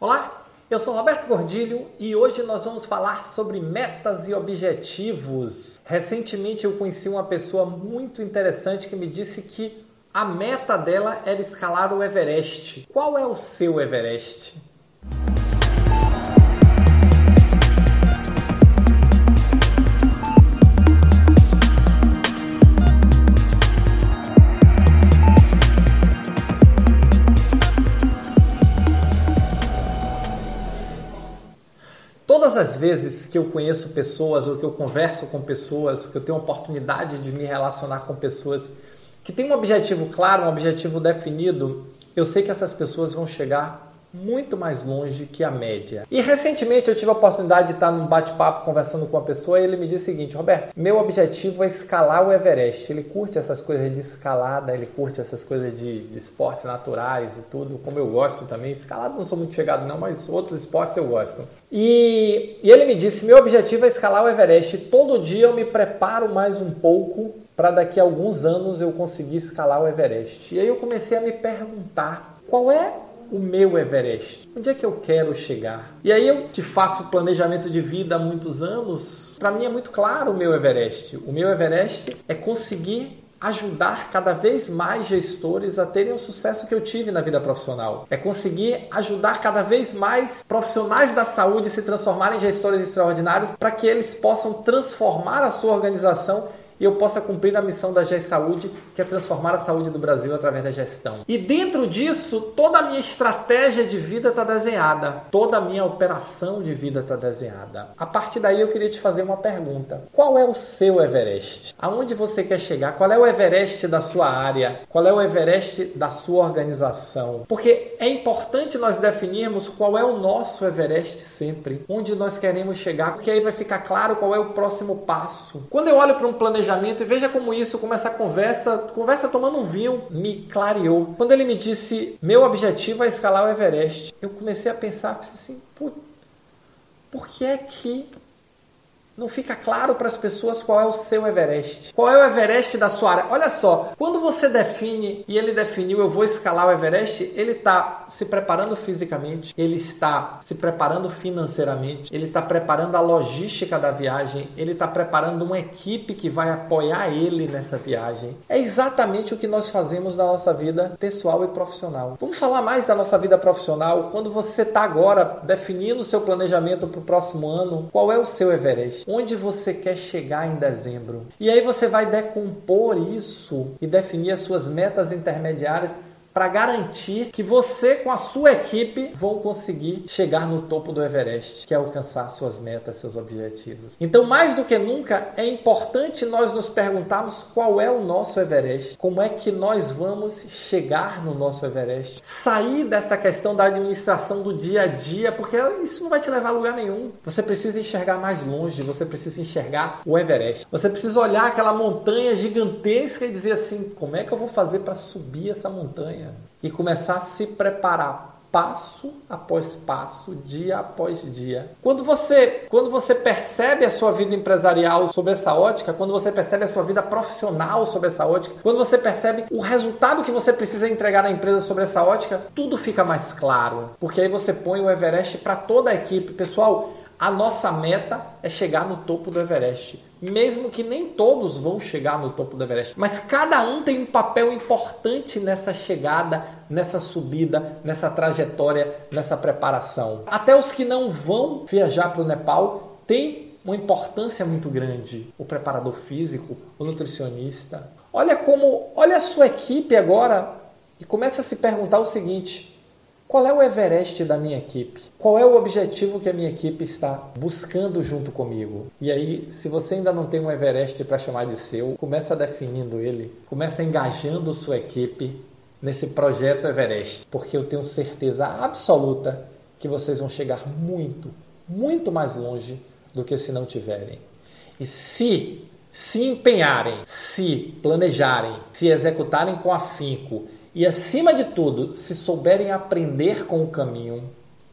Olá, eu sou Roberto Gordilho e hoje nós vamos falar sobre metas e objetivos. Recentemente eu conheci uma pessoa muito interessante que me disse que a meta dela era escalar o Everest. Qual é o seu Everest? As vezes que eu conheço pessoas ou que eu converso com pessoas, que eu tenho oportunidade de me relacionar com pessoas que têm um objetivo claro, um objetivo definido, eu sei que essas pessoas vão chegar muito mais longe que a média. E recentemente eu tive a oportunidade de estar num bate-papo conversando com uma pessoa e ele me disse o seguinte: Roberto, meu objetivo é escalar o Everest. Ele curte essas coisas de escalada, ele curte essas coisas de, de esportes naturais e tudo, como eu gosto também. Escalada não sou muito chegado, não, mas outros esportes eu gosto. E, e ele me disse: meu objetivo é escalar o Everest. Todo dia eu me preparo mais um pouco para daqui a alguns anos eu conseguir escalar o Everest. E aí eu comecei a me perguntar qual é o meu Everest? Onde é que eu quero chegar? E aí eu te faço planejamento de vida há muitos anos. Para mim é muito claro o meu Everest. O meu Everest é conseguir ajudar cada vez mais gestores a terem o sucesso que eu tive na vida profissional. É conseguir ajudar cada vez mais profissionais da saúde se transformarem em gestores extraordinários para que eles possam transformar a sua organização e eu possa cumprir a missão da GES Saúde, que é transformar a saúde do Brasil através da gestão. E dentro disso, toda a minha estratégia de vida está desenhada, toda a minha operação de vida está desenhada. A partir daí, eu queria te fazer uma pergunta: qual é o seu Everest? Aonde você quer chegar? Qual é o Everest da sua área? Qual é o Everest da sua organização? Porque é importante nós definirmos qual é o nosso Everest sempre, onde nós queremos chegar, porque aí vai ficar claro qual é o próximo passo. Quando eu olho para um planejamento planejamento e veja como isso, como essa conversa, conversa tomando um vinho, me clareou. Quando ele me disse, meu objetivo é escalar o Everest, eu comecei a pensar assim, por, por que é que não fica claro para as pessoas qual é o seu Everest. Qual é o Everest da sua área? Olha só, quando você define e ele definiu eu vou escalar o Everest, ele está se preparando fisicamente, ele está se preparando financeiramente, ele está preparando a logística da viagem, ele está preparando uma equipe que vai apoiar ele nessa viagem. É exatamente o que nós fazemos na nossa vida pessoal e profissional. Vamos falar mais da nossa vida profissional. Quando você está agora definindo o seu planejamento para o próximo ano, qual é o seu Everest? Onde você quer chegar em dezembro. E aí você vai decompor isso e definir as suas metas intermediárias para garantir que você com a sua equipe vão conseguir chegar no topo do Everest, que é alcançar suas metas, seus objetivos. Então, mais do que nunca, é importante nós nos perguntarmos qual é o nosso Everest, como é que nós vamos chegar no nosso Everest, sair dessa questão da administração do dia a dia, porque isso não vai te levar a lugar nenhum. Você precisa enxergar mais longe, você precisa enxergar o Everest. Você precisa olhar aquela montanha gigantesca e dizer assim: como é que eu vou fazer para subir essa montanha? E começar a se preparar passo após passo, dia após dia. Quando você, quando você percebe a sua vida empresarial sob essa ótica, quando você percebe a sua vida profissional sob essa ótica, quando você percebe o resultado que você precisa entregar na empresa sobre essa ótica, tudo fica mais claro, porque aí você põe o Everest para toda a equipe. Pessoal, a nossa meta é chegar no topo do Everest. Mesmo que nem todos vão chegar no topo do Everest, mas cada um tem um papel importante nessa chegada, nessa subida, nessa trajetória, nessa preparação. Até os que não vão viajar para o Nepal têm uma importância muito grande. O preparador físico, o nutricionista. Olha como, olha a sua equipe agora e começa a se perguntar o seguinte: qual é o Everest da minha equipe? Qual é o objetivo que a minha equipe está buscando junto comigo? E aí, se você ainda não tem um Everest para chamar de seu, começa definindo ele, começa engajando sua equipe nesse projeto Everest, porque eu tenho certeza absoluta que vocês vão chegar muito, muito mais longe do que se não tiverem. E se se empenharem, se planejarem, se executarem com afinco e, acima de tudo, se souberem aprender com o caminho,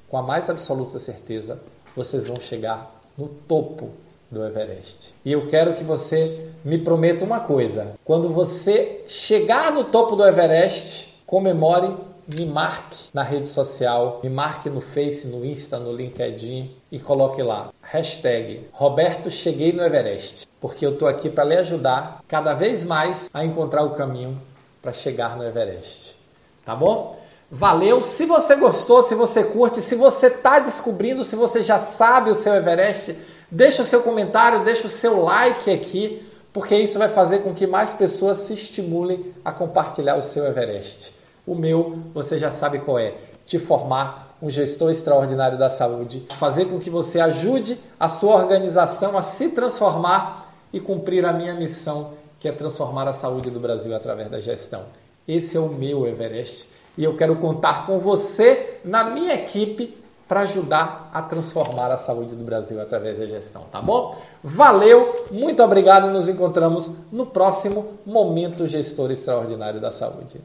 com a mais absoluta certeza, vocês vão chegar no topo do Everest. E eu quero que você me prometa uma coisa: quando você chegar no topo do Everest, comemore me marque na rede social, me marque no Face, no Insta, no LinkedIn e coloque lá hashtag Roberto Cheguei no Everest, porque eu estou aqui para lhe ajudar cada vez mais a encontrar o caminho para chegar no Everest. Tá bom? Valeu! Se você gostou, se você curte, se você está descobrindo, se você já sabe o seu Everest, deixa o seu comentário, deixa o seu like aqui, porque isso vai fazer com que mais pessoas se estimulem a compartilhar o seu Everest. O meu, você já sabe qual é: te formar um gestor extraordinário da saúde, fazer com que você ajude a sua organização a se transformar e cumprir a minha missão, que é transformar a saúde do Brasil através da gestão. Esse é o meu Everest e eu quero contar com você na minha equipe para ajudar a transformar a saúde do Brasil através da gestão, tá bom? Valeu, muito obrigado, nos encontramos no próximo Momento Gestor Extraordinário da Saúde.